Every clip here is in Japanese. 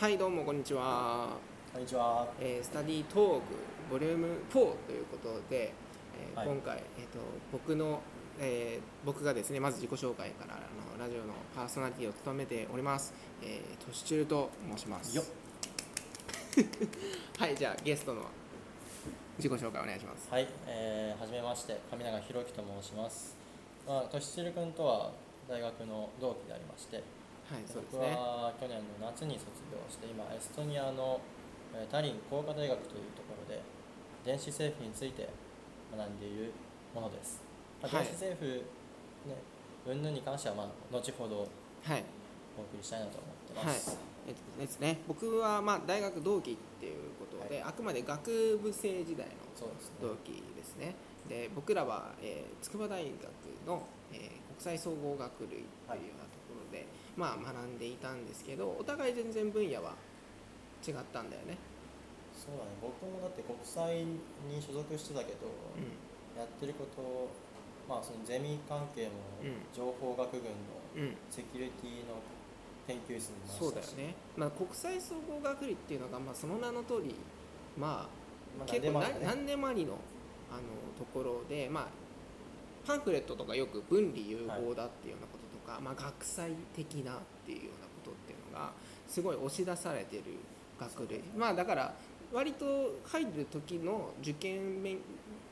はいどうもこんにちは、こんにちは。えースタディトークボリューム4ということで、えーはい。今回、えー、と僕の、えー僕がですねまず自己紹介からあのラジオのパーソナリティを務めております、えー、トシチュルと申します。はいじゃあゲストの自己紹介お願いします。はい、えー、はじめまして、上永宏樹と申します。まあ、としちるくんとは大学の同期でありまして、はいそうです僕ねは去年の夏に卒業して、今、エストニアのえータリン工科大学というところで、電子政府について学んでいるものです。まあはい。電子政府、ね、云々に関しては、まあ、後ほどはい。お送りしたいなと思ってます。えっとですね。僕はまあ大学同期っていうことで、あくまで学部生時代のそうですね。同期ですね。で僕らは、えー筑波大学の、えー国際総合学類っていうようなまあ学んでいたんですけどお互い全然分野は違ったんだよね、そうだね、僕もだって国際に所属してたけど、うやってることまあそのゼミ関係もうん。情報学群のセキュリティの研究室にいましたし。そうだよね、まあ、国際総合学類っていうのが、まあ、その名の通りままああ結構な何何でもありのあのところで、まあ、パンフレットとかよく分離融合だっていうようなこととか、まあ、学際的なっていうようなことっていうのがすごい押し出されてる学類まあだから割と入る時の受験面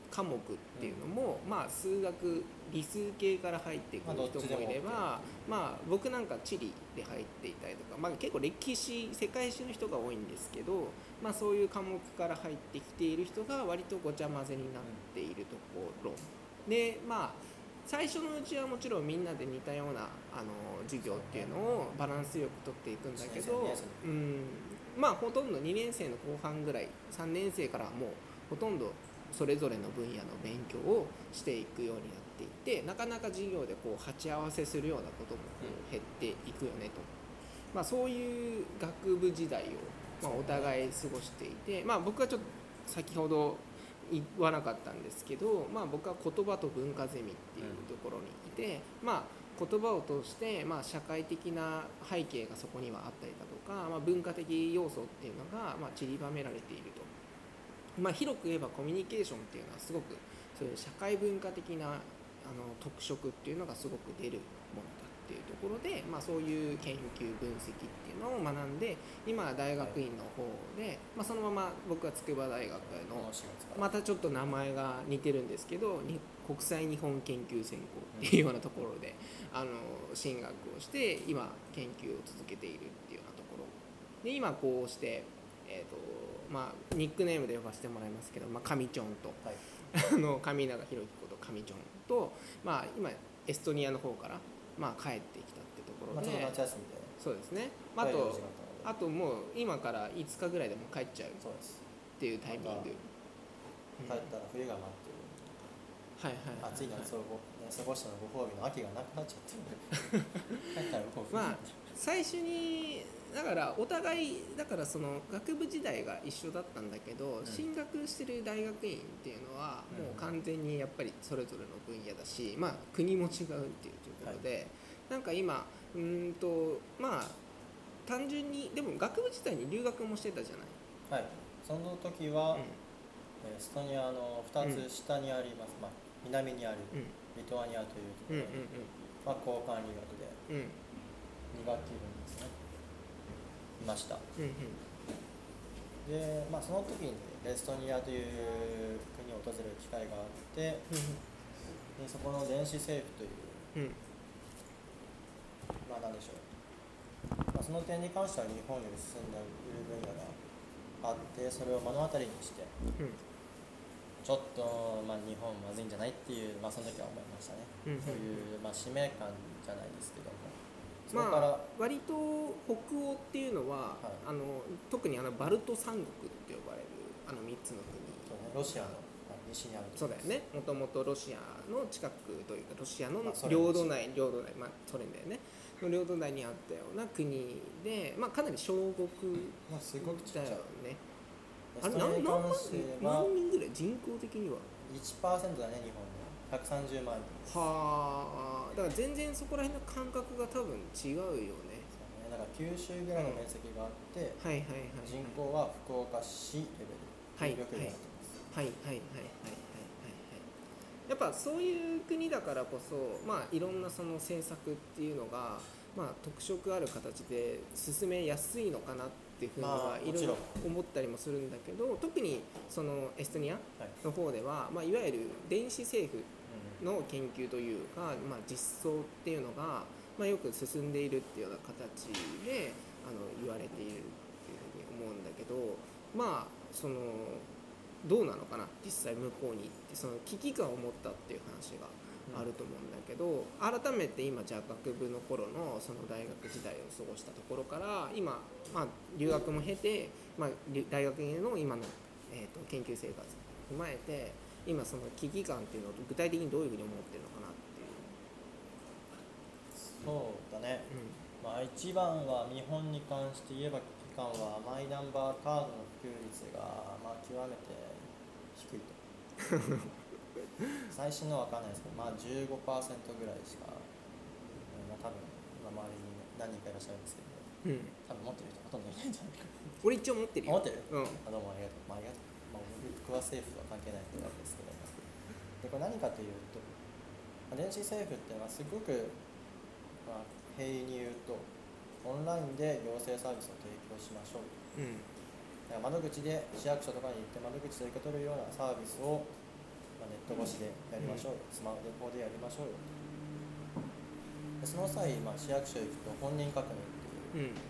科目っていうのも、まあ数学理数系から入ってくる人もいれば、まあ僕なんか地理で入っていたりとか、まあ、結構歴史世界史の人が多いんですけど、まあ、そういう科目から入ってきている人が割とごちゃ混ぜになっているところ。でまあ最初のうちはもちろんみんなで似たようなあの授業っていうのをバランスよく取っていくんだけどうん。まあほとんど2年生の後半ぐらい3年生からはもうほとんどそれぞれの分野の勉強をしていくようになっていてなかなか授業でこう鉢合わせするようなこともこう減っていくよねと、まあ、そういう学部時代を、まあ、お互い過ごしていて、まあ、僕はちょっと先ほど言わなかったんですけど、まあ、僕は言葉と文化ゼミっていうところにいて、まあ、言葉を通して、まあ、社会的な背景がそこにはあったりだとか、まあ、文化的要素っていうのが、まあ、散りばめられていると。まあ、広く言えばコミュニケーションっていうのはすごくそういう社会文化的なあの特色っていうのがすごく出るものだっていうところで、まあ、そういう研究分析っていうのを学んで今は大学院の方で、まあ、そのまま僕は筑波大学のこの4月か。らまたちょっと名前が似てるんですけどに国際日本研究専攻っていうようなところで、あの進学をして今研究を続けているっていうようなところ。で今こうして、えーとまあ、ニックネームで呼ばせてもらいますけど、まあ、上チョンと。はい。あの上永宏樹こと上チョンと、まあ、今エストニアの方から、まあ、帰ってきたってところまあ、夏休みで。そうですね、まあ、あとあともう今から5日ぐらいでもう帰っちゃうっていうタイミング、ま帰ったら冬が待ってる。はいはいはい暑い夏をご、ね、過ごしたのご褒美の秋がなくなっちゃって まあ最初にだからお互いだからその学部時代が一緒だったんだけど、ん。進学してる大学院っていうのはうん。もう完全にやっぱりそれぞれの分野だし、まあ国も違うっていうところで、なんか今うーんとまあ単純にでも学部時代に留学もしてたじゃない、はい。その時は、うえーエストニアの2つ下にあります、まあ、南にあるんうん。リトアニアというところうんに、まあ、交換留学でうん。うん2学期分ですね。いました。うんうん。で、まあ、その時にエストニアという国を訪れる機会があってでそこの電子政府といううんうんまあ何でしょう、まあ、その点に関しては日本より進んでいる分野があってそれを目の当たりにしてうん。ちょっと、まあ、日本まずいんじゃないっていう、まあ、その時は思いましたね、うんそういう、まあ、使命感じゃないですけども。そこから、まあ、割と北欧っていうのは、はい。あの特にあのバルト三国って呼ばれるあの3つの国。ね、ロシアの、まあ、西にあるそうだよね。もともとロシアの近くというかロシアの領土内領土内まあソ連だよねの領土内にあったような国で、まあ、かなり小国まあ、すごくちっちゃい。だよねあれ何何万関しては。何人ぐらい人口的には？1%だね日本の。130万人はあ。だから全然そこら辺の感覚が多分違うよね。だから九州ぐらいの面積があって、はいはいはい人口は福岡市レベル。はいはい。はいはいはいはいぱそういう国だからこそまあいろんなその政策っていうのがまあ特色ある形で進めやすいのかなっていうふうにまあはいろいろ思ったりもするんだけど特にそのエストニアはい。の方では、まあ、いわゆる電子政府うの研究というか、まあ、実装っていうのが、まあ、よく進んでいるっていうような形であの言われているっていうふうに思うんだけどまあそのどうなのかな実際向こうに行ってその危機感を持ったっていう話があると思うんだけど、改めて今じゃあ学部の頃のその大学時代を過ごしたところから今、まあ、留学も経て、まあ、留大学院の今の、えー、と研究生活を踏まえて今その危機感っていうのを具体的にどういうふうに思ってるのかなっていう。そうだね、うまあ、一番は日本に関して言えば危機感はマイナンバーカードの普及率がまあ極めて低いと。最新のは分かんないですけど、まあ、15%ぐらいしか、うんまあ、多分今周りに何人かいらっしゃるんですけどんうん、多分持ってる人ほとんどいないんじゃないか俺一応持ってるよ。持ってる？うん。あどうもありがとう、まあ、ありがとう、まあ、僕は政府とは関係ないわけですけど。もでこれ何かというと、まあ、電子政府っていうのはすごく、まあ、平易に言うとオンラインで行政サービスを提供しましょう。うん窓口で市役所とかに行って窓口で受け取るようなサービスを、まあ、ネット越しでやりましょうよ、スマホでこうでやりましょうよ。でその際、まあ、市役所行くと本人確認っていう。うん。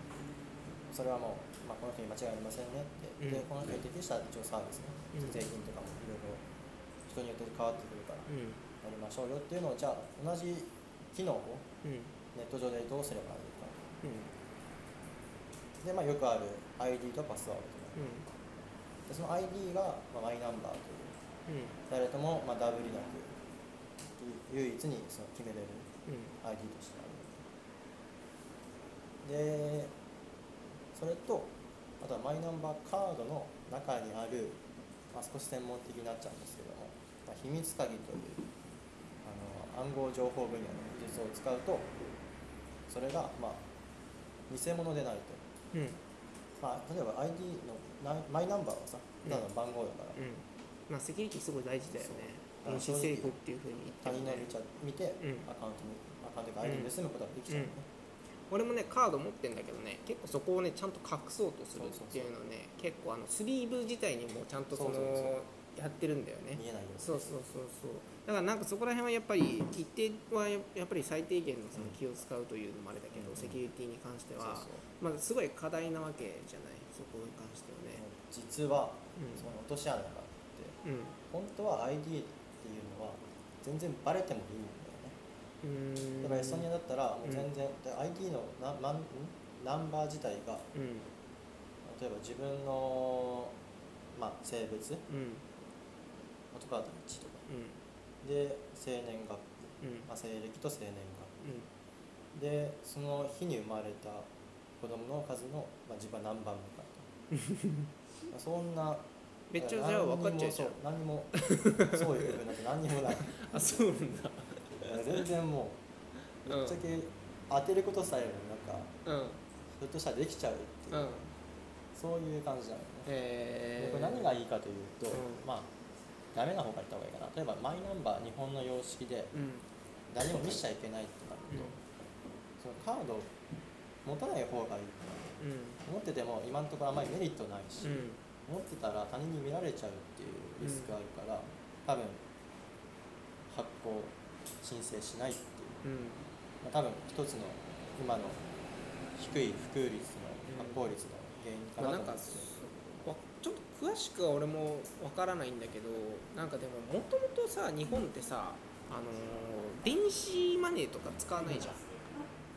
それはもう、まあ、この人に間違いありませんねって、うん。でこの人に適した一応サービスね、うん。税金とかもいろいろ人によって変わってくるからうん。やりましょうよっていうのをじゃあ同じ機能をうん。ネット上でどうすればいいか。うん。で、まあ、よくある ID とパスワードとでその ID が、まあ、マイナンバーという。うん。誰とも、まあ、ダブりなく唯一にその決めれるうん。ID としてある。でそれとあとはマイナンバーカードの中にある、まあ、少し専門的になっちゃうんですけども、まあ、秘密鍵というあの暗号情報分野の技術を使うとそれが、まあ、偽物でないと、うんまあ、例えば ID のなマイナンバーはさただの番号だから、うん。まあセキュリティすごい大事だよね。そう電子政府っていうふうに言って他人の見ちゃ見て、うん。アカウントにアカウントが ID 盗むことができちゃうのね、俺もねカード持ってんだけどね結構そこをねちゃんと隠そうとするっていうのね結構あのスリーブ自体にもちゃんとそのやってるんだよね。見えないよそうそうそうそう。だからなんかそこら辺はやっぱり一定はややっぱり最低限のその気を使うというのもあれだけど、うん。セキュリティに関してはまあすごい課題なわけじゃないそこに関してはね。実はうん。その落とし穴があってうん。本当は ID っていうのは全然バレてもいいんだよね。だからエストニアだったらもう全然、で ID のなまんんナンバー自体がうん。例えば自分の、まあ、性別うん男だったら1とか。うん。で生年月日、うん。まあ、西暦と生年うん。月日でその日に生まれた子供の数の、まあ、自分は何番目かと。まあそんなめっちゃじゃあ分かっちゃうじゃん。何にもそう何にも そういう部分なんて何にもない。あそうなんだ。全然もうぶっちゃけ当てることさえなんかうん。ひょっとしたらできちゃうっていう、うん。そういう感じなのね、えー、でこれ何がいいかというと、うん。まあダメな方から言った方がいいかな。例えばマイナンバー日本の様式でうん。誰にも見せちゃいけないってなると、そのカード持たない方がいいうん。持ってても今のところあまりメリットないし、うん。持ってたら他人に見られちゃうっていうリスクあるから、多分発行申請しないっていう、うん。まあ、多分一つの今の低い普及率の発行率の原因かまあ、なと思うんです詳しくは俺もわからないんだけどなんかでももともとさ日本ってさ、あのー電子マネーとか使わないじゃん。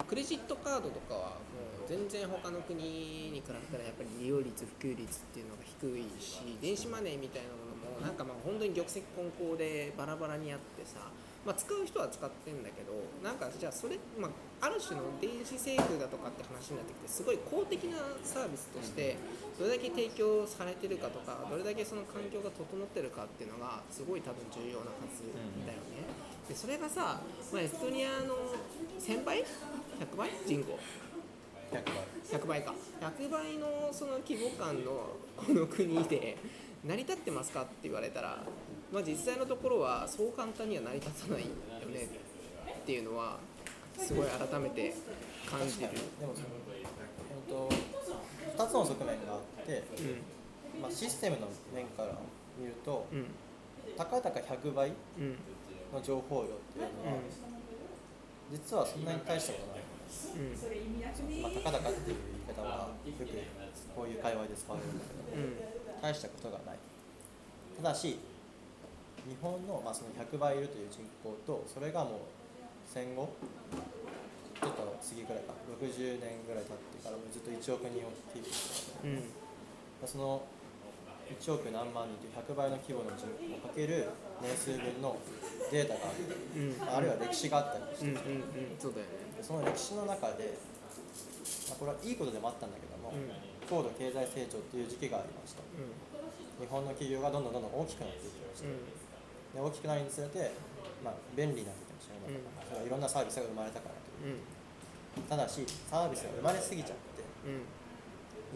クレジットカードとかはもう全然他の国に比べたらやっぱり利用率普及率っていうのが低いし電子マネーみたいなものもなんかまあ本当に玉石混交でバラバラにあってさ、まあ、使う人は使ってんだけどなんかじゃあそれ、まあ、ある種の電子政府だとかって話になってきてすごい公的なサービスとしてどれだけ提供されてるかとかどれだけその環境が整ってるかっていうのがすごい多分重要なはずだよね。でそれがさ、まあ、エストニアの1000倍 ?100 倍？人口？100倍100倍か100倍のその規模感のこの国で成り立ってますかって言われたら、まあ、実際のところはそう簡単には成り立たないよねっていうのはすごい改めて感じる。でもその、えっと、2つの側面があって、まあ、システムの面から見るとうんうんたかだか100倍うんの情報量っていうのは、実はそんなに大したことないうん。まあ、たかだかっていう言い方はよくこういう会話で使われるんだけど、うん。大したことがない。ただし日本の,、まあその100倍いるという人口とそれがもう戦後ちょっと次ぐらいか60年ぐらい経ってからもうずっと1億人をキープしてるうんその1億何万人という100倍の規模の人口をかける年数分のデータがある。うん。あるいは歴史があったりしてうんうんうんそうだよねでその歴史の中で、まあ、これはいいことでもあったんだけども、うん。高度経済成長っていう時期がありました。うん。日本の企業がどんどんどんどん大きくなっていきました、うんで大きくなるにつれて、まあ、便利になってきましたよね、それはいろんなサービスが生まれたからという。うん。ただしサービスが生まれすぎちゃってうん。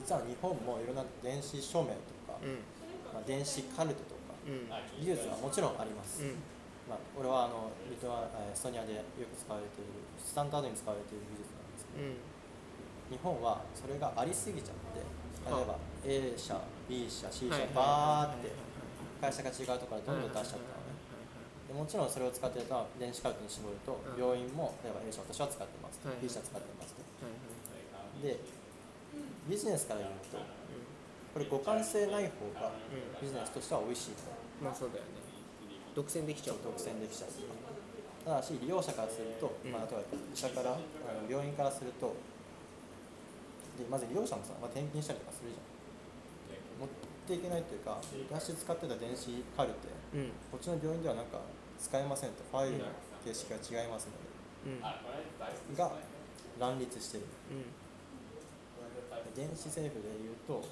実は日本もいろんな電子署名とか、うん。まあ、電子カルテとかうん。技術はもちろんあります、うん。まあ、俺はあのリトアえーエストニアでよく使われているスタンダードに使われている技術なんですけどうん。日本はそれがありすぎちゃって例えば A 社 B 社 C 社はい。バーって会社が違うところからどんどん出しちゃったもちろんそれを使ってると電子カルテに絞るとうん。病院も例えば A 社私は使ってますとはい B 社使ってますと。でビジネスから言うとこれ互換性ない方がビジネスとしては美味しいと。まあそうだよね。独占できちゃう独占できちゃうただし利用者からすると、うん。まあ、例えば医者からあの病院からするとでまず利用者もさ、まあ、転勤したりとかするじゃん。持っていけないというか昔使ってた電子カルテうん。こっちの病院ではなんか使えませんと。ファイルの形式が違いますのうん。でが乱立してる。うん。電子政府でいうと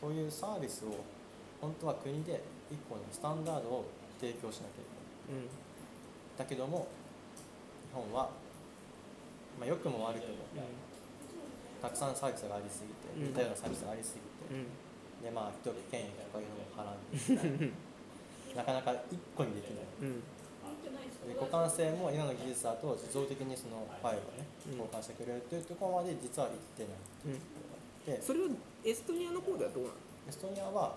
そういうサービスを本当は国で一個のスタンダードを提供しなきゃいけないうん。だけども日本は、まあ、良くも悪くもたくさんサービスがありすぎてうん似たようなサービスがありすぎて、うん。でまあ一人権益とかいうのも払うんで なかなか一個にできない。うん。で互換性も今の技術だと自動的にそのファイルをねうん。交換してくれるというところまで実は行ってないうん。でそれはエストニアの方ではどうなの？エストニアは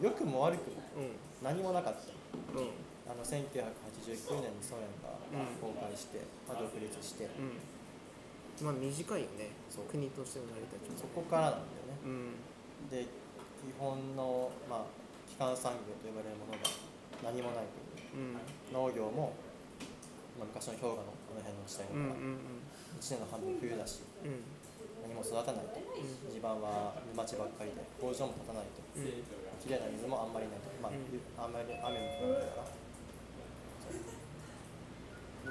良くも悪くもうん。何もなかった。うん。あの1989年にソ連がうん。崩壊して、まあ、独立して。うん。まあ短いよね。国としての成り立ちそもこからなんだよね。うん。で基本の、まあ、基幹産業と呼ばれるものが何もないといううん。農業も、まあ、昔の氷河のこの辺の地帯から1年の半分冬だしうん。何も育たないと。地盤は沼地ばっかりで工場も立たないと。うん。うんきれいな水もあんまりないと、まあうん。あんまり雨も降らないから。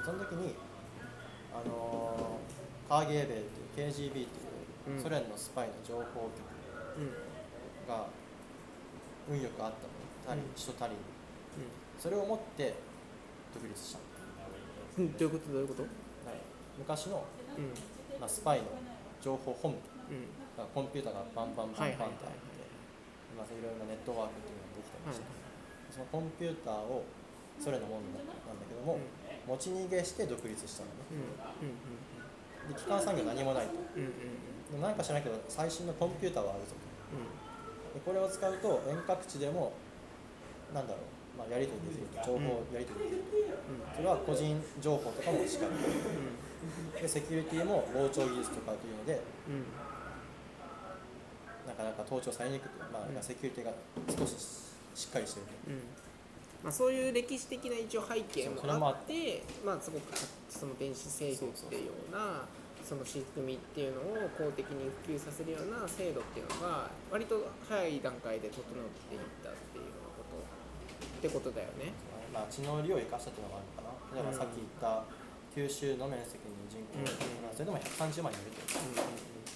そその時にあのーカーゲーベルという KGB といううん。ソ連のスパイの情報局うんが運よくあったの。タリンうん。首都タリンにそれを持って独立した。の、うん。どういうこと？どういうこと？昔の、うん。まあ、スパイの情報本部。うん。コンピューターがバンバンバンバンってあって、はまあ、いろいろなネットワークっていうのができたりして、はい。そのコンピューターをソ連のものなんだけども、持ち逃げして独立したのね。うん。うん。で基幹産業何もないと。うん。うん。うん。でもなんか知らないけど最新のコンピューターはあるぞとでこれを使うと遠隔地でもなんだろう、まあ、やり取りできる。と情報をやり取りできる、それは個人情報とかもしかり。でセキュリティも膨張技術とかというのでうん。うんなかなか盗聴されにくく、まあ、セキュリティが少ししっかりしてると。うん。まあ、そういう歴史的な一応背景もああって。まあ、すごくその電子政府っていうようなその仕組みっていうのを公的に普及させるような制度っていうのが割と早い段階で整っていったっていうようなことってことだよね。まあ、地の利を生かしたっていうのがあるのかな。例えばさっき言った九州の面積に人口、うんまあそれでも130万人いると。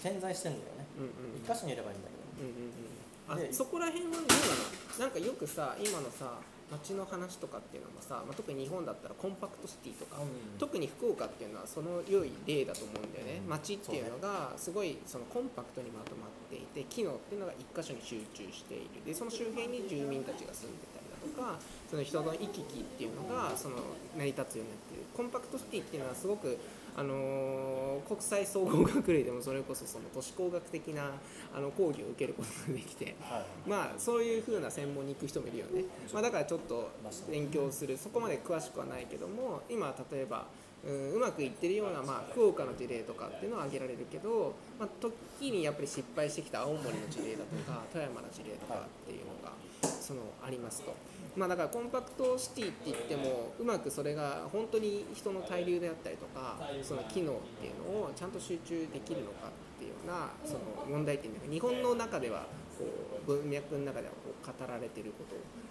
点在してんだよね。うんうんうん。一箇所にいればいいんだけど。うんうんうん。あでそこら辺はどうなの？なんかよくさ今のさ街の話とかっていうのもさ、まあ、特に日本だったらコンパクトシティとか、うん。特に福岡っていうのはその良い例だと思うんだよね、うん。街っていうのがすごいそのコンパクトにまとまっていて機能っていうのが一箇所に集中している。でその周辺に住民たちが住んでたりだとかその人の行き来っていうのがその成り立つようになっている。コンパクトシティっていうのはすごくあのー国際総合学類でもそれこそその都市工学的なあの講義を受けることができてはい。まあそういう風な専門に行く人もいるよね、まあ、だからちょっと勉強する。そこまで詳しくはないけども今例えばうんうまくいってるような、まあ、福岡の事例とかっていうのは挙げられるけど、まあ、時にやっぱり失敗してきた青森の事例だとか富山の事例とかっていうのがそのありますと。まあ、だからコンパクトシティって言ってもうまくそれが本当に人の滞留であったりとかその機能っていうのをちゃんと集中できるのかっていうようなその問題点が日本の中ではこう文脈の中ではこう語られているこ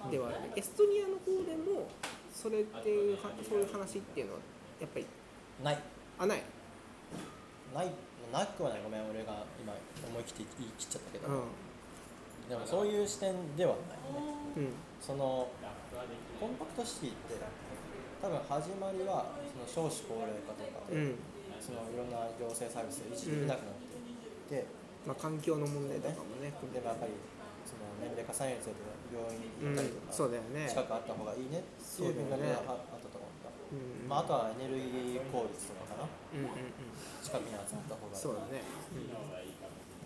とではあるエストニアの方でもそれっていうはそういう話っていうのはやっぱりない。あない、ない。なくはない。ごめん俺が今思い切って言い切っちゃったけど、うでもそういう視点ではないね。んうん。そのコンパクトシティって多分始まりはその少子高齢化とかで、うん。そのいろんな行政サービスが維持できなくなっていって、まあ、環境の問題とかもね。でもやっぱりその年齢重ねるにつれて病院うんに行ったりとか、そうだよね。近くあった方がいいねっていう文脈がああったと思うんだ、うん。まあ、あとはエネルギー効率とかかな。うんうんうん。近くに集まった方が。いいそうだね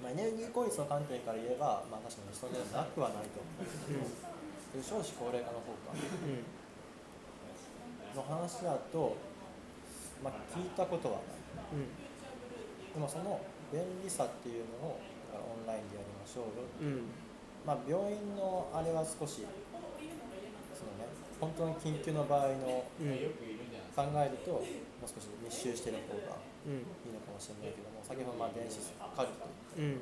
まあ、エネルギー効率の観点から言えば、まあ、確かに人でなくはないと思うけうんど、少子高齢化の方か。うん。の話だと、まあ、聞いたことはない。うん。でもその便利さっていうのをだからオンラインでやりましょうよ、うん。まあ、病院のあれは少しそのね本当に緊急の場合のうん。考えるともう少し密集してる方がうんいいのかもしれないけども先ほどまあ電子カルテ。うん。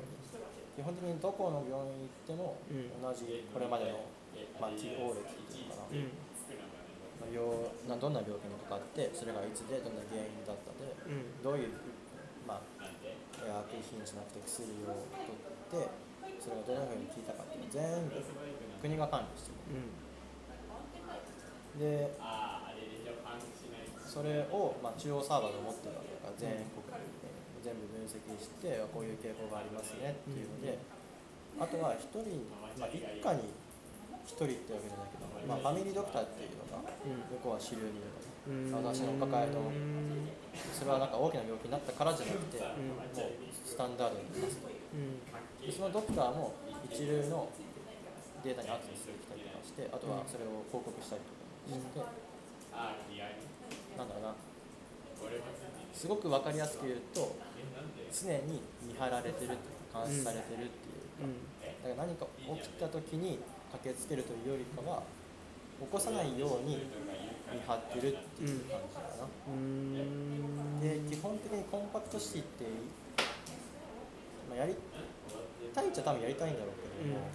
基本的にどこの病院行ってもうん。同じこれまでの、まあ、治療歴っていうのかな、うん。まあ病などんな病気にかかってそれがいつでどんな原因だったでうん。どういう、まあ、薬品じゃなくて薬を取ってそれがどのように効いたかっていうのを全部国が管理してうん。るでそれを、まあ、中央サーバーで持ってるわけだから全国で全部分析してこういう傾向がありますねっていうので、あとは1人、まあ、一家に1人ってわけじゃないけど、まあ、ファミリードクターっていうのが向こうは主流にいるのね私の抱えのうんそれはなんか大きな病気になったからじゃなくて、んもうスタンダードになりますと。うん。でそのドクターも一流のデータにアクセスできたりとかしてあとはそれを報告したりとかして、すごく分かりやすく言うと常に見張られてるっていうか監視されてるっていうか、うん。だから何か起きた時に駆けつけるというよりかは起こさないように見張ってるっていう感じかな、うん。で基本的にコンパクトシティって、まあ、やりたいっちゃ多分やりたいんだろうけども、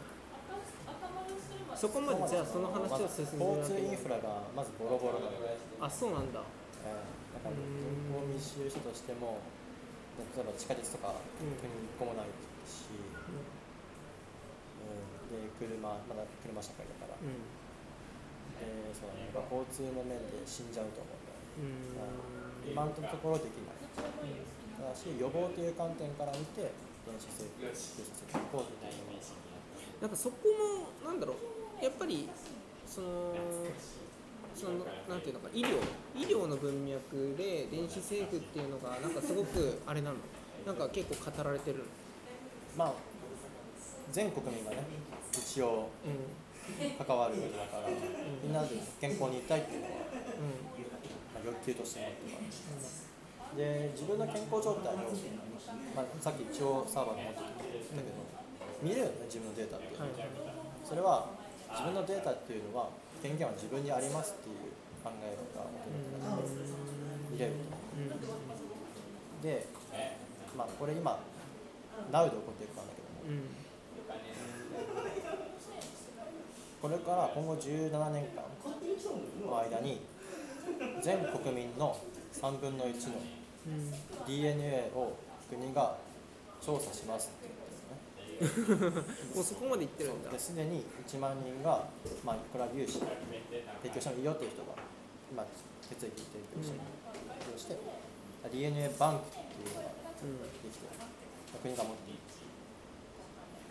そこまでじゃあその話を進めるわ交通けインフラがまずボロボロなので、あそうなんだえーだから人口密集したとしても例えば地下鉄とかうん国に1個もないし、うん。で車まだ車社会だから、うん。でそうだね、やっぱ交通の面で死んじゃうと思うん。だよね、うん今のところできないただし予防という観点から見て電子制御させていこうっていうのがなんかそこもなんだろうやっぱりそのそのなんていうのか医療医療の文脈で電子政府っていうのがなんかすごくあれなの？なんか結構語られてるの？まあ全国民がね一応うん。関わることだから、みんなで健康にいたいっていうのは、うまあ、欲求として持ってますで自分の健康状態を、まあ、さっき一応サーバーで持ってきたけど、見れるよね自分のデータって、んはい。それは自分のデータっていうのは権限は自分にありますっていう考えが求められるとうんで、まあ、これ今 Now で起こっていくんだけどもうんこれから今後17年間の間に全国民の3分の1の DNA を国が調査しますってもうそこまでいってるんだ。ですでに1万人が、まあ、これは融資提供してもいいよっていう人が今血液提供して提供して DNA バンクっていうのができて国が持っている。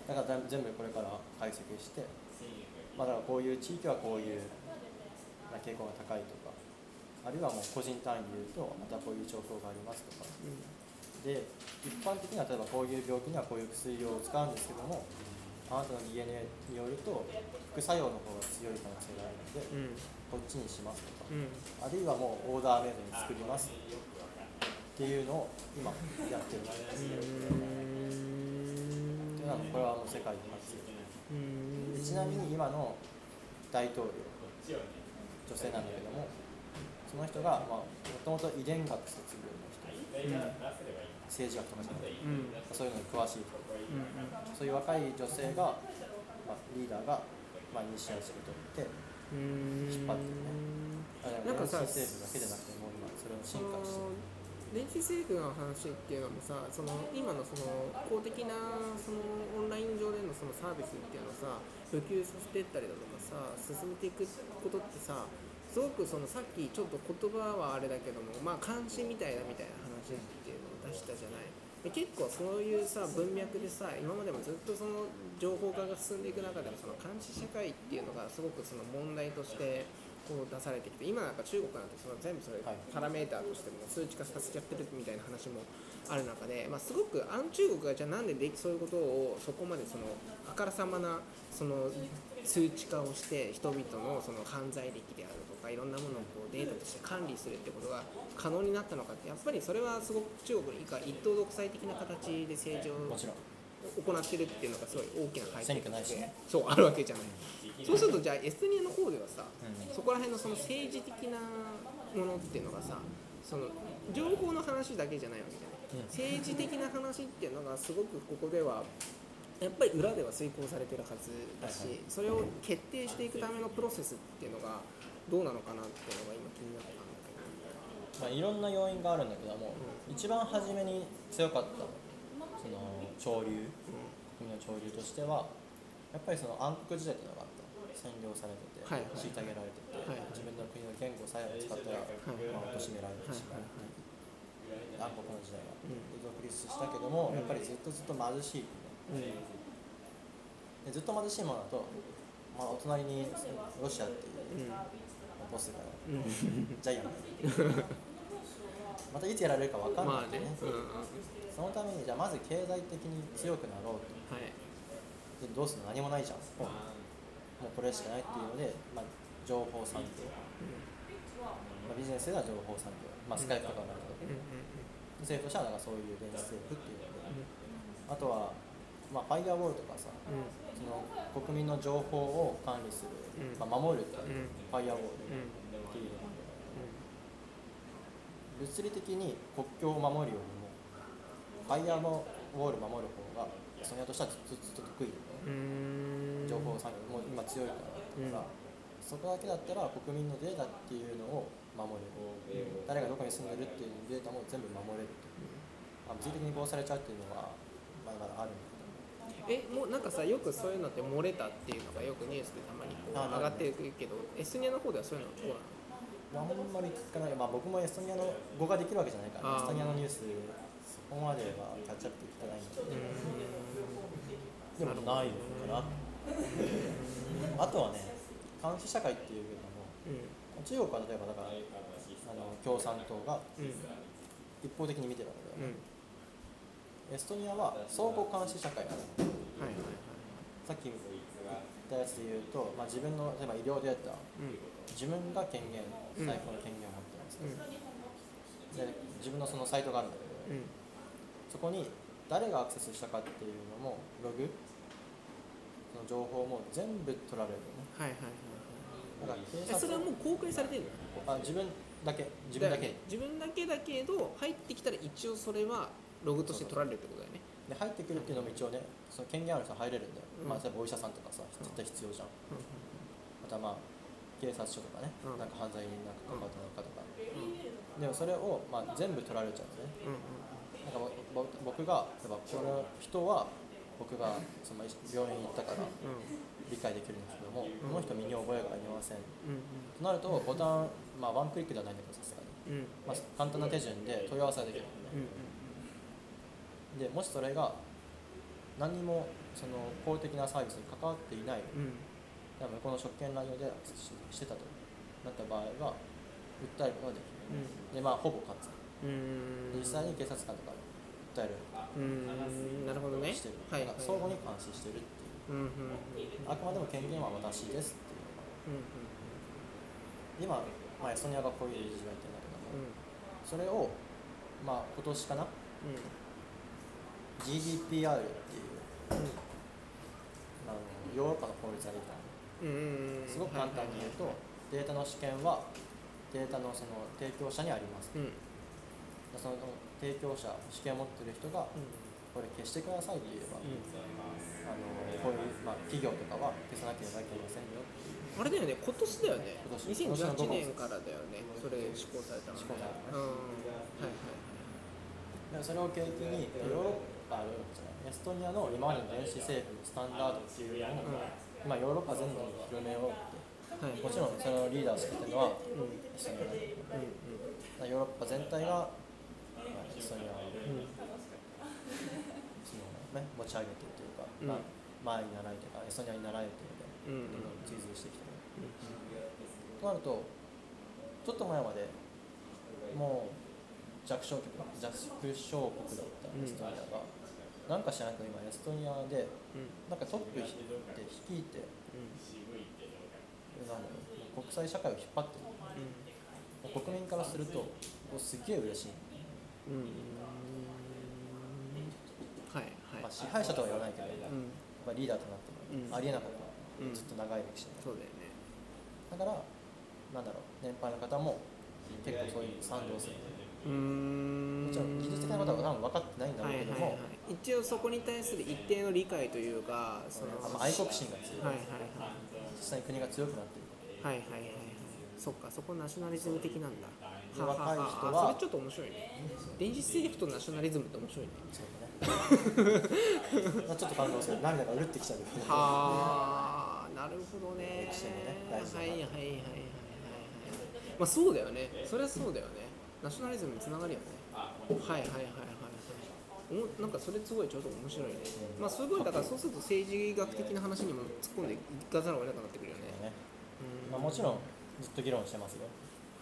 だから全部これから解析して、まあ、だからこういう地域はこういう傾向が高いとかあるいはもう個人単位で言うとまたこういう兆候がありますとか。で一般的には例えばこういう病気にはこういう薬を使うんですけどもあなたの DNA によると副作用の方が強い可能性があるのでうん。こっちにしますとかうん。あるいはもうオーダーメイドに作ります。っていうのを今やってるんです。っていうのはこれはもう世界で初うん。でちなみに今の大統領女性なんだけどもその人がもともと遺伝学卒業の人政治学とかじゃないうん。そういうのに詳しい人うんそういう若い女性が、まあ、リーダーが、まあ、イニシアチブを取ってうん。引っ張ってるね。なんかさ政府だけじゃなくてもう今それを進化してる。電子政府の話っていうのもさその今のその公的なそのオンライン上でのそのサービスっていうのをさ普及させていったりだとかさ進めていくことってさすごくそのさっきちょっと言葉はあれだけどもまあ監視みたいだみたいな話したじゃない。で結構そういうさ文脈でさ今までもずっとその情報化が進んでいく中でもその監視社会っていうのがすごくその問題としてこう出されてきて今なんか中国なんてその全部それパラメーターとしても数値化させちゃってるみたいな話もある中で、まあ、すごくあの中国がじゃあなんでできそういうことをそこまでそのあからさまなその数値化をして人々のその犯罪歴であるかいろんなものをこうデータとして管理するってことが可能になったのかってやっぱりそれはすごく中国以下一党独裁的な形で政治を行ってるっていうのがすごい大きな背景選挙ないしねそうあるわけじゃない。そうするとじゃあエストニアの方ではさ、うん。そこら辺のその政治的なものっていうのがさその情報の話だけじゃないわけじゃない、うん。政治的な話っていうのがすごくここではやっぱり裏では遂行されてるはずだし、それを決定していくためのプロセスっていうのがどうなのかなっていうのが今気になったんだけど。まあ、いろんな要因があるんだけども、一番初めに強かったその潮流国の潮流としてはやっぱりその暗黒時代っていうのがあった。占領されてて、はいはい。虐げられてて、はい自分の国の言語さえ使ったら、いまあ、貶められてしまう、はい暗黒の時代が、うん。で独立したけども、やっぱりずっとずっと貧しい国。うん。でずっと貧しいものだと、まあ、お隣にロシアっていううんボスがうん。ジャイアンがまたいつやられるか分かんまあないんでね、ね。うんうん。そのためにじゃあまず経済的に強くなろうと。はい。でどうするの？何もないじゃん。もうこれしかないっていうので、まあ、情報産業、まあ、ビジネスでは情報産業、まあ、スカイプとかもあるけど、政府としてはなんかそういう電子政府っていうので、あとは、まあ、ファイアウォールとかさうん。その国民の情報を管理する、うん。まあ、守るっていううん。ファイアウォールうん。っていうので物理的に国境を守るよりもファイアウォール守る方がソニアとしてはずっと得意うんうん。情報産業もう今強いからっていうから、そこだけだったら国民のデータっていうのを守れる、誰がどこに住んでるっていうデータも全部守れると。いう、まあ、物理的にこうされちゃうっていうのはまだまだあるんだけどえもうなんかさよくそういうのって漏れたっていうのがよくニュースでたまにこうあ上がってるけどエストニアの方ではそういうのはどうなの？あんまり聞かない、まあ、僕もエストニアの語ができるわけじゃないから、エストニアのニュース、そこまではキャッチアップできてないんで、でもないのかな、あとはね、監視社会っていうのも、うん。中国は例えばだから、あの共産党が一方的に見てるわけだようん。ね、エストニアは相互監視社会なの、はいはいはい。さっき言ったやつで言うと、まあ、自分の例えば医療データ、うん。自分が権限、最高の権限を持ってます、で自分のそのサイトがあるんだけど、うん。そこに誰がアクセスしたかっていうのもログ。その情報も全部取られるよね。はいはいはいだからそれはもう公開されてるの？あ自分だけ。自分だけ。自分だけだけど入ってきたら一応それはログとして取られるってことだよね。で入ってくるっていうのも一応ねその権限ある人は入れるんだよ、うん。まあ例えばお医者さんとかさ絶対必要じゃん。またまあ警察署とかね、うん。なんか犯罪になんか関わったのかとか、うん。でもそれを、まあ、全部取られちゃうんですね。うんなんか僕が例えばこの人は僕がその病院に行ったからうん。理解できるんですけども、ん。この人身に覚えがありません。うんとなるとボタン、まあ、ワンクリックではないんだけどさすがに、うん。まあ、簡単な手順で問い合わせができるんね、でもしそれが何にもその公的なサービスに関わっていないうん。向こうの職権乱用でししてたとなった場合は訴えることができるでまあほぼ勝つ。うん。うん実際に警察官とかに訴える。うん。なるほどね。してる、はい相互に監視してるっていう。うんうんうんあくまでも権限は私ですっていう。のがうん今、まあ、エストニアがこういう事情をやってるんだけども、うん。それを、まあ、今年かなう GDPR っていうんあのヨーロッパの法律ができた。のうんうん。すごく簡単に言うと、データの試験はデータのその提供者にあります。うん。うんその提供者試験を持ってる人がこれ消してくださいって言えば、あのこういう、まあ、企業とかは消さなければいけませんよあれだよね今年だよね。今年2018年からだよねそれ施行されたのね。施行された。ねうん。はいはいでそれを契機にヨーロッパあヨーロッパじゃないエストニアの今までの電子政府のスタンダードっていうのを、今ヨーロッパ全土に広めようってはいもちろんそのリーダーをしてるのはうんエストニアだけどうんヨーロッパ全体が、まあエストニアをうんその、ね、持ち上げてというか、うんまあ、前に習いというかエストニアに習えっていうのでうんどんどん追随してきてるうんとなるとちょっと前までもう弱小国弱小国だったエストニアが、なんか知らないけど今エストニアでうん。なんかトップで率いてなん。だろう国際社会を引っ張ってる。国民からするとすっげえ嬉しい、うん。うんはいはい。まあ、支配者とは言わないけど、うん。まあ、リーダーとなっても、うん。ありえなかった、うん。ずっと長い歴史でそうだよね。だからなんだろう年配の方も結構そういう賛同するもちろん技術的なことは多分分かってないんだろうはいけども、はいはい一応そこに対する一定の理解というかその愛国心が強い、はいはいはい。実際に国が強くなっているはいはいはいはい。そっかそこナショナリズム的なんだ。で若い人はあそれちょっと面白いね。電子政府とナショナリズムって面白いね。そうだねまあちょっと感動する。涙がうるってきちゃうはあなるほどね。歴史のね大事な。はいはいはいはいはいはい。まあそうだよね。そりゃそうだよねナショナリズムにつながるよね。はいはいはいはいはい。おもなんかそれすごいちょっと面白いね、まあすごいだからそうすると政治学的な話にも突っ込んでいかざるを得なくなってくるよねね。うん。まあ、もちろんずっと議論してますよ。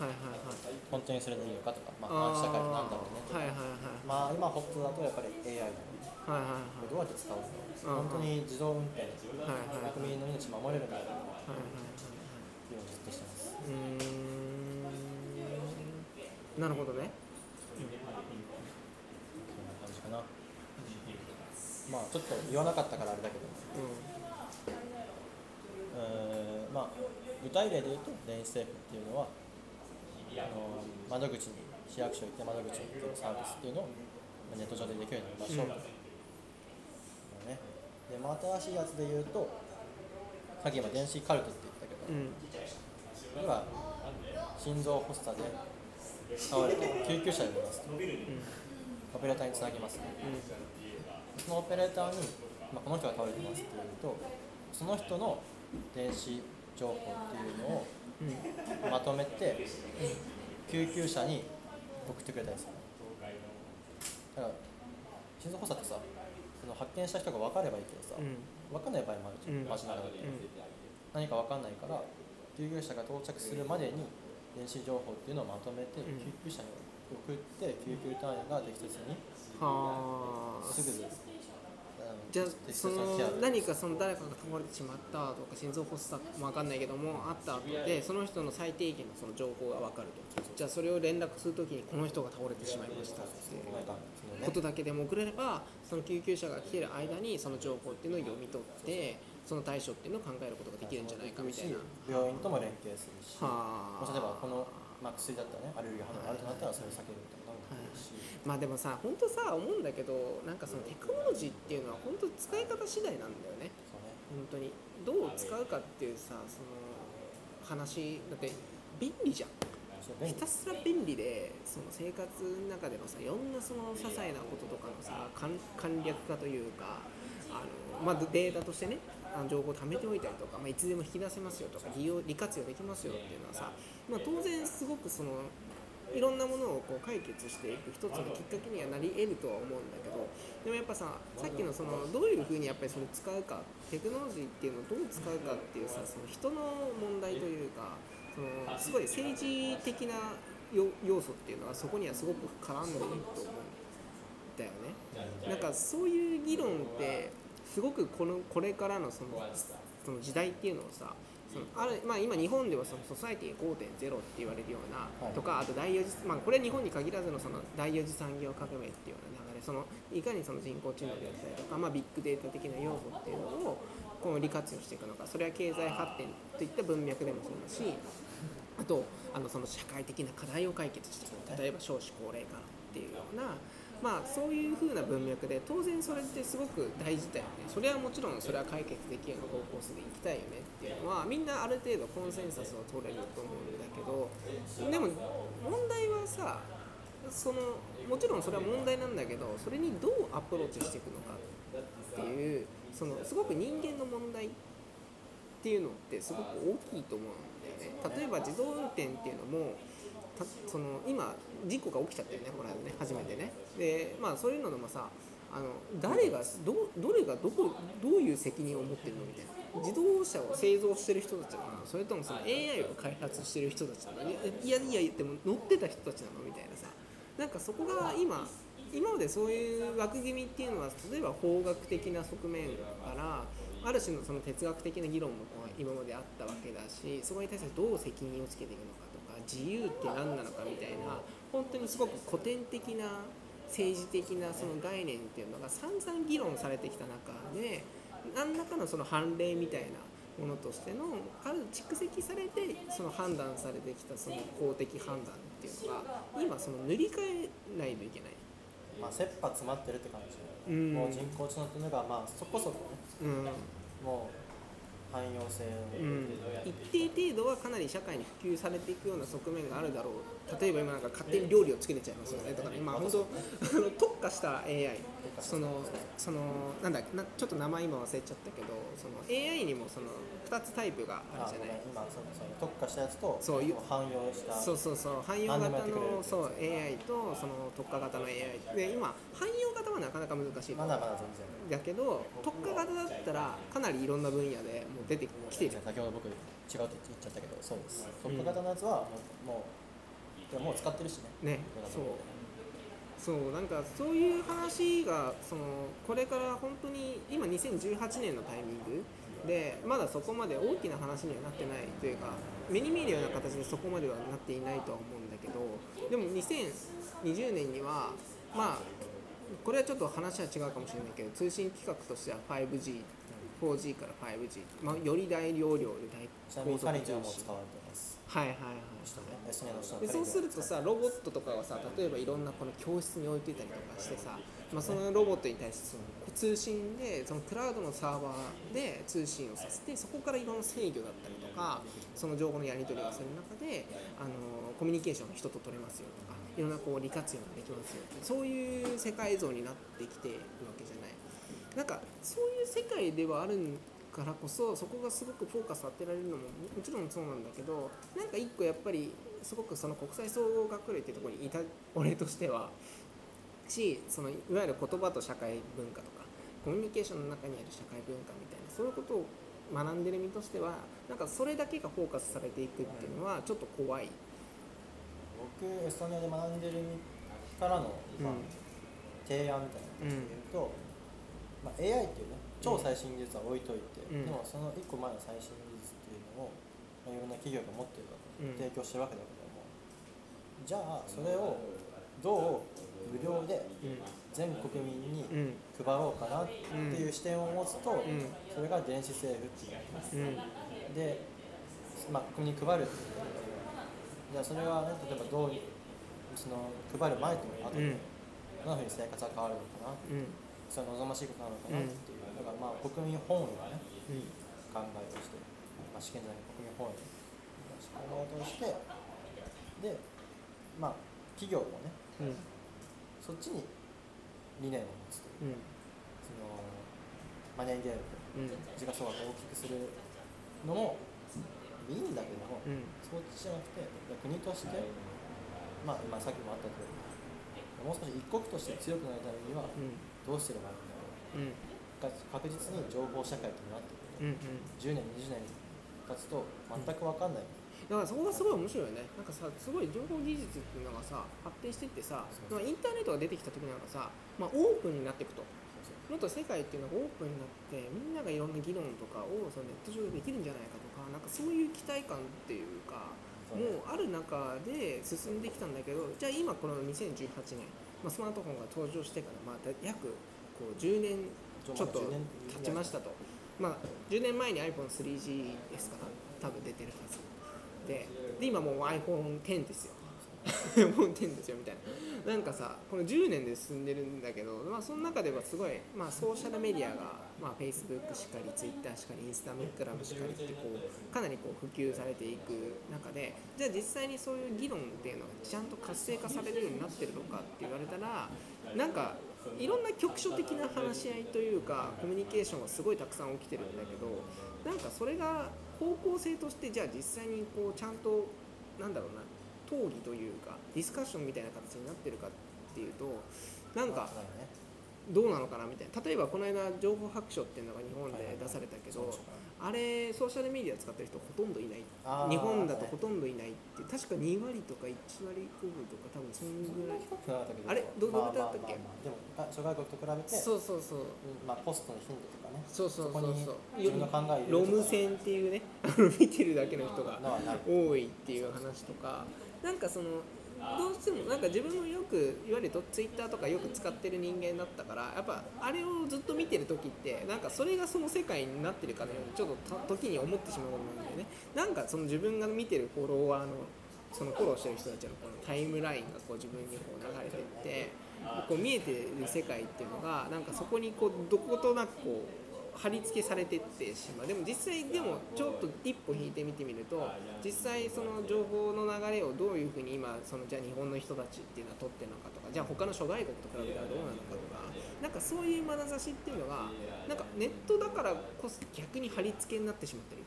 はいはいはい。本当にそれでいいのかとか、まあ、社会ってなんだろうねとか。はいはいはいまあ今ホットだとやっぱり AI だね。はいはいはい。どうやって使うのうん本当に自動運転はいはい国民の命守れるのかとかはいはいはい議論ずっとしてます。うーんなるほどね。こんな感じかな。まあちょっと言わなかったからあれだけど。うえーまあ具体例で言うと電子政府っていうのはあの窓口に市役所行って窓口に行けるサービスっていうのをネット上でできるようになりましょうと、ね、で、まあ、新しいやつで言うとさっき今電子カルテって言ったけど、んうん。要は心臓発作で救急車呼びます。とオペレーターにつなぎます、そのオペレーターに、まあ、この人が倒れてますっていうとその人の電子情報っていうのをうんうんまとめて救急車に送ってくれたりする。だから心臓発作ってさその発見した人が分かればいいけどさ、うん。分かんない場合もあるじゃん、うん。街中で、うん。何か分かんないから救急車が到着するまでに電子情報っていうのをまとめて、うん。救急車に送って救急隊員が適切にはあ。すぐにじゃあ適その何かその誰かが倒れてしまったとか心臓発作も分かんないけどもあった後でその人の最低限のその情報が分かると。じゃあそれを連絡するときにこの人が倒れてしまいましたっていう。ことだけでも送れればその救急車が来てる間にその情報っていうのを読み取ってその対処っていうのを考えることができるんじゃないかみたいな。病院とも連携するし、はあ。例えばこの、まあ、薬だったらねアレルギー反応があるとなったらそれを避けるみたいなのもできるし、まあでもさ本当さ思うんだけどなんかそのテクノロジーっていうのは本当使い方次第なんだよね本当にどう使うかっていうさその話だって便利じゃんひたすら便利でその生活の中でのさいろんなその些細なこととかのさ簡簡略化というかあの、まあ、データとしてねあの情報を貯めておいたりとか、まあ、いつでも引き出せますよとか利用利活用できますよっていうのはさ、まあ、当然すごくそのいろんなものをこう解決していく一つのきっかけにはなり得るとは思うんだけどでもやっぱささっきのそのどういうふうにやっぱりそれ使うかテクノロジーっていうのをどう使うかっていうさその人の問題というかそのすごい政治的な要素っていうのはそこにはすごく絡んでいると思うんだよね。なんかそういう議論ってすごくこのこれからのそのその時代っていうのをさそのあるまあ、今日本ではそのソサエティ5.0って言われるようなはい。とかあと第四次、まあ、これは日本に限らずのその第四次産業革命っていうような流れそのいかにその人工知能であったりとか、まあ、ビッグデータ的な要素っていうのをこの利活用していくのかそれは経済発展といった文脈でもそうだしあとあのその社会的な課題を解決していく。例えば少子高齢化っていうような、まあ、そういう風な文脈で当然それってすごく大事だよね。それはもちろんそれは解決できるような方向性でいきたいよねっていうのはみんなある程度コンセンサスを取れると思うんだけどでも問題はさそのもちろんそれは問題なんだけどそれにどうアプローチしていくのかっていうそのすごく人間の問題っていうのってすごく大きいと思うんだよね。例えば自動運転っていうのもその今事故が起きちゃったよねこの間ね初めてね。でまあそういうのでもさあの誰がどどれがどこどういう責任を持ってるのみたいな。自動車を製造してる人たちなのそれともその AI を開発してる人たちなの？いやいやいやでも乗ってた人たちなの？みたいなさ。なんかそこが今今までそういう枠組みっていうのは例えば法学的な側面からある種のその哲学的な議論もこう今まであったわけだしそこに対してどう責任をつけていくのか。自由って何なのかみたいな本当にすごく古典的な政治的なその概念っていうのが散々議論されてきた中で何らかのその判例みたいなものとしてのある蓄積されてその判断されてきたその公的判断っていうのが今その塗り替えないといけない。まあ切羽詰まってるって感じ。で、うん。もう人工知能っていうのがまあそこそこね。うん。もう汎用性を、うん、一定程度はかなり社会に普及されていくような側面があるだろう。例えば今なんか勝手に料理を作れちゃいますよね。とかねまあ本当あの特化した AI そのそのなんだなちょっと名前今忘れちゃったけどその AI にもその2つタイプがあるじゃない？今そうそう特化したやつとそういう汎用したそうそうそう汎用型のそう AI とその特化型の AI で今汎用型はなかなか難しいとまだまだ全然。だけど特化型だったらかなりいろんな分野でもう出てきている。先ほど僕違うって言っちゃったけどそうです。特化型のやつはもう,、もうでももう使ってるしね。ねそうそうなんかそういう話がそのこれから本当に今2018年のタイミングでまだそこまで大きな話にはなってないというか目に見えるような形でそこまではなっていないとは思うんだけどでも2020年にはまあこれはちょっと話は違うかもしれないけど通信規格としては 5G 4G から 5G、まあ、より大容量で大ちなもう通信使われてますはいはいはいでそうするとさロボットとかはさ例えばいろんなこの教室に置いてたりとかしてさ、まあ、そのロボットに対してその通信でそのクラウドのサーバーで通信をさせてそこからいろんな制御だったりとかその情報のやり取りをする中であのコミュニケーションが人と取れますよとかいろんなこう利活用ができますよそういう世界像になってきているわけじゃない。なんかそういう世界ではあるからこそそこがすごくフォーカス当てられるのももちろんそうなんだけどなんか一個やっぱりすごくその国際総合学類っていうところにいた 俺としては。しそのいわゆる言葉と社会文化とかコミュニケーションの中にある社会文化みたいなそういうことを学んでる身としてはなんかそれだけがフォーカスされていくっていうのはちょっと怖い。僕エストニアで学んでる身からの、まあうん提案みたいな形で言うと、まあ、AI っていうね超最新技術は置いといて、うん。でもその1個前の最新技術っていうのを、まあ、いろんな企業が持ってるわけ、うん。提供してるわけだけども。じゃあそれをどう無料でうん。全国民にうん。配ろうかなっていう視点を持つと、ん。それが電子政府っていうのうん。で、まあ、国に配る。っていうじゃあそれはね例えばどうその配る前と後で、うん。どんなふうに生活が変わるのかな。うん。それは望ましいことなのかなっていう、まあ国民本位がねうん考えとして、まあ、試験じゃない国民本位思考としてでまあ企業もねうん。そっちに理念を持つといううん。そのマネーゲームうん。で時価総額を大きくするのもいいんだけども、うん。そっちじゃなくて国としてまあ今さっきもあった通りもう少し一国として強くなるためにはうん。どうすればいいんだろううん。が確実に情報社会となってくる。うんうん。10年20年経つと全く分かんない、だからそこがすごい面白いよね。なんかさすごい情報技術っていうのがさ発展してってさそうまあインターネットが出てきた時なんかさ、まあ、オープンになっていくと。もっと世界っていうのがオープンになってみんながいろんな議論とかをそのネット上でできるんじゃないかとかなんかそういう期待感っていうかもうある中で進んできたんだけどじゃあ今この2018年、まあ、スマートフォンが登場してからまあだ約こう10年ちょっと経ちましたと、まあ、10年前に iPhone3G ですから多分出てるはず。でで今もう iPhone10 ですよ。iPhone10 ですよみたいな。なんかさこの10年で進んでるんだけど、まあ、その中ではすごい、まあ、ソーシャルメディアが、まあ、Facebook しかり Twitter しかり Instagram しかりってこうかなりこう普及されていく中でじゃあ実際にそういう議論っていうのがちゃんと活性化されるようになってるのかって言われたらなんかいろんな局所的な話し合いというかコミュニケーションがすごいたくさん起きてるんだけどなんかそれが方向性としてじゃあ実際にこうちゃんとなんだろうな討議というかディスカッションみたいな形になってるかっていうとなんかどうなのかなみたいな。例えばこの間情報白書っていうのが日本で出されたけどあれソーシャルメディア使ってる人ほとんどいない。日本だとほとんどいないって確か2割とか1割5分とか多分そんぐらい。あれ？どどうだったっけまあまあまあでもあ諸外国と比べてそうそうそう。うんまあ、ポストの頻度とかね。そうそうそうそう。そこに自分の考えロム線っていうね。見てるだけの人が多いっていう話とか。なんかそのどうしてもなんか自分もよくいわゆるとツイッターとかよく使ってる人間だったからやっぱあれをずっと見てる時ってなんかそれがその世界になってるかのようにちょっと時に思ってしまうことなんだよね。なんかその自分が見てるフォロワーのそのフォローしてる人たちのこのタイムラインがこう自分にこう流れてってこう見えてる世界っていうのがなんかそこにこうどことなくこう貼り付けされてってしまう。でも実際でもちょっと一歩引いて見てみると実際その情報の流れをどういうふうに今そのじゃあ日本の人たちっていうのは取ってるのかとかじゃあ他の諸外国と比べたらどうなのかとかなんかそういう眼差しっていうのがなんかネットだからこそ逆に貼り付けになってしまってる。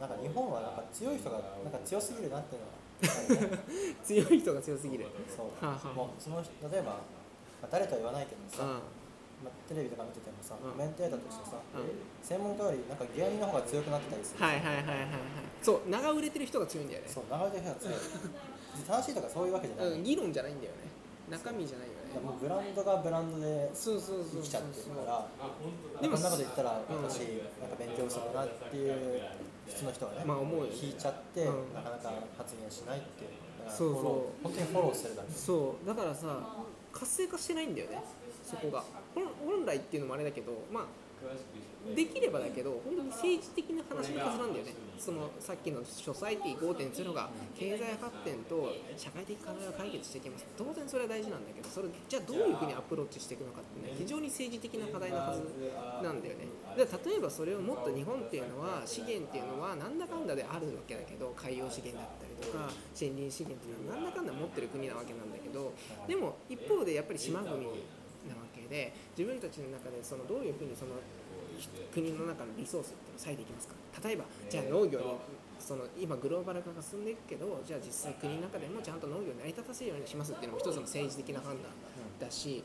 なんか日本はなんか強い人がなんか強すぎるなっていうのは。強い人が強すぎる。そう。はあはあ。もうその人例えば、まあ、誰とは言わないけどさ、うんまあ、テレビとか見ててもさ、うん。コメンテーターとしてさ、うん。専門家よりなんか芸人の方が強くなってたりする、はいはいはいはいはい。そう名が売れてる人が強いんだよね。そう流れてる人が強い。正しいとかそういうわけじゃない、うん、議論じゃないんだよね。中身じゃないよね。もうブランドがブランドでそうそうそうそう。生きちゃってるからでもこんなこと言ったらうん。私なんか勉強不足だなっていう普通の人はね、まあ思う引いちゃって、うん。なかなか発言しないっていう。そうそう。本当にフォローしてるだけ。そう。だからさ活性化してないんだよね。そこが本本来っていうのもあれだけどまあできればだけど本当に政治的な話のはずなんだよね。そのさっきのソサイティ5.0が経済発展と社会的課題を解決していきます。当然それは大事なんだけどそれじゃあどういうふうにアプローチしていくのかってね非常に政治的な課題なはずなんだよね。で例えばそれをもっと日本っていうのは資源っていうのはなんだかんだであるわけだけど海洋資源だったりとか森林資源っていうのはなんだかんだ持ってる国なわけなんだけどでも一方でやっぱり島国けで自分たちの中でそのどういうふうにその国の中のリソースっていうのを割いていきますか？例えばじゃあ農業にその今グローバル化が進んでいくけどじゃあ実際国の中でもちゃんと農業を成り立たせるようにしますっていうのも一つの政治的な判断だし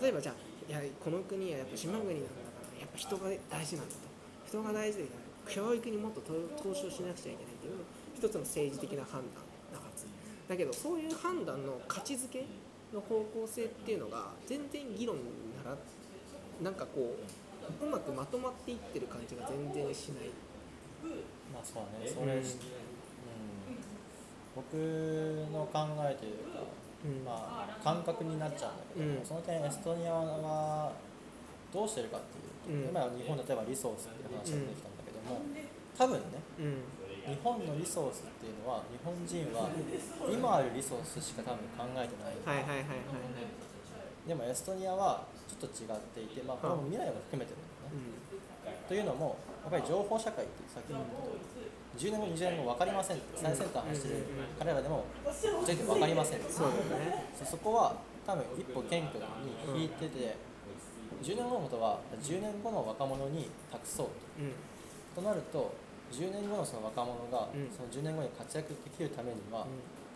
例えばじゃあいやこの国はやっぱ島国なんだからやっぱ人が大事なんだと。人が大事で教育にもっと投投資をしなくちゃいけないっていうのも一つの政治的な判断なはずだけどそういう判断の価値づけの方向性っていうのが全然議論ならなんかこううまくまとまっていってる感じが全然しない。まあそうねそれ、うん。僕の考えというか、うん。まあ感覚になっちゃうんだけど、うん。その点エストニアはどうしてるかっていうと、うん。今は日本例えばリソースっていう話が出てきたんだけども、多分ねうん日本のリソースっていうのは日本人は今あるリソースしか多分考えてない、はいはいはいはい。はいでもエストニアはちょっと違っていて、まあ、はあ。これも未来も含めてるんだよね、うというのもやっぱり情報社会ってさっき言った通り10年後20年後分かりません。最先端走ってる彼らでも全然分かりません。ん、そうだよね。そそこは多分一歩謙虚に引いてて、10年後のことは10年後の若者に託そううん。ととなると10年後のその若者が、うん。その10年後に活躍できるためには、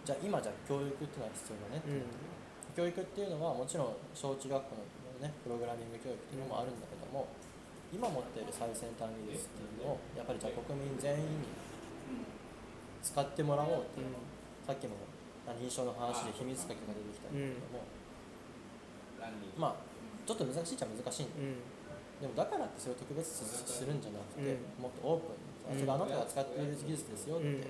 じゃあ今じゃあ教育っていうのは必要だねってうん。教育っていうのはもちろん小中学校の、ね、プログラミング教育っていうのもあるんだけども、今持っている最先端技術っていうのをやっぱりじゃあ国民全員に使ってもらおうっていう、さっきもあ認証の話で秘密鍵が出てきたんだけども、まあちょっと難しいっちゃ難しいんだよ。うん。でもだからってそれを特別視するんじゃなくて、うん。もっとオープンに、あそれあなたが使っている技術ですよって、うん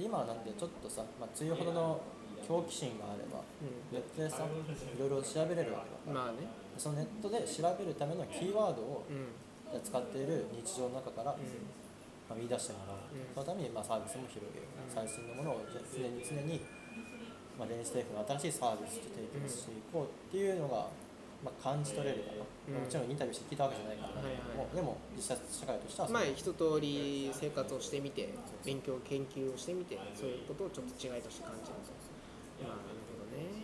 今はなんでちょっとさ、まあ、強いほどの好奇心があればネットでさいろいろ調べれるわけだから。まあね。そのネットで調べるためのキーワードをうん。使っている日常の中から、うん。まあ、見出してもらう、うん。そのためにまあサービスも広げる、ん。最新のものを常に常に、まあ、電子テープの新しいサービスと提供していこうっていうのが、まあ、感じ取れるかな、うん。もちろんインタビューして聞いたわけじゃないから。だけども、でも実際社会としてはまあ一通り生活をしてみて勉強研究をしてみてそういうことをちょっと違いとして感じるまあ